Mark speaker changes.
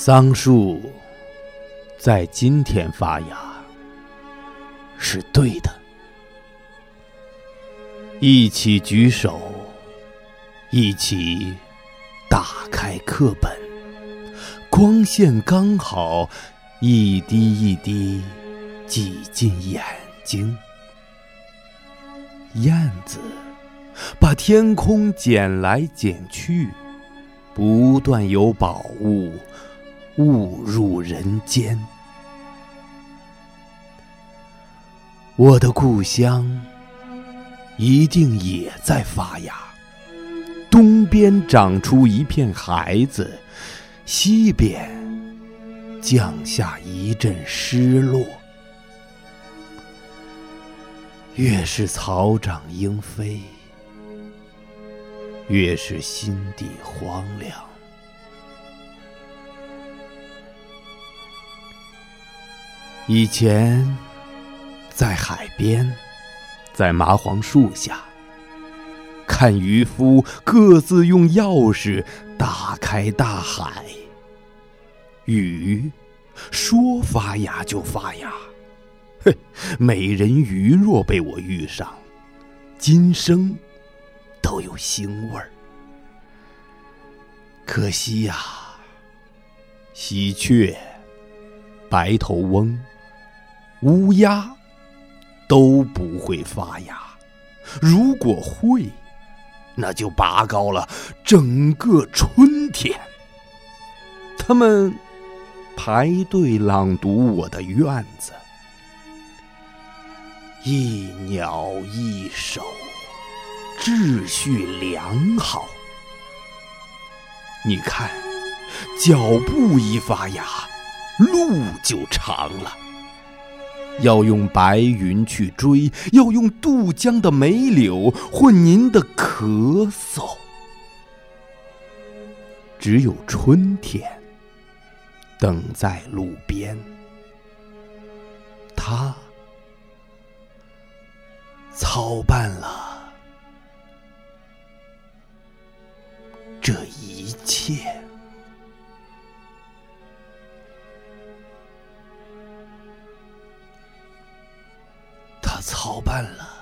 Speaker 1: 桑树在今天发芽是对的。一起举手，一起打开课本，光线刚好，一滴一滴挤进眼睛。燕子把天空捡来捡去，不断有宝物。误入人间，我的故乡一定也在发芽。东边长出一片孩子，西边降下一阵失落。越是草长莺飞，越是心底荒凉。以前，在海边，在麻黄树下，看渔夫各自用钥匙打开大海。鱼说发芽就发芽，嘿，美人鱼若被我遇上，今生都有腥味儿。可惜呀，喜鹊、白头翁。乌鸦都不会发芽，如果会，那就拔高了整个春天。他们排队朗读我的院子，一鸟一手，秩序良好。你看，脚步一发芽，路就长了。要用白云去追，要用渡江的梅柳换您的咳嗽。只有春天等在路边，它操办了这一切。我操办了。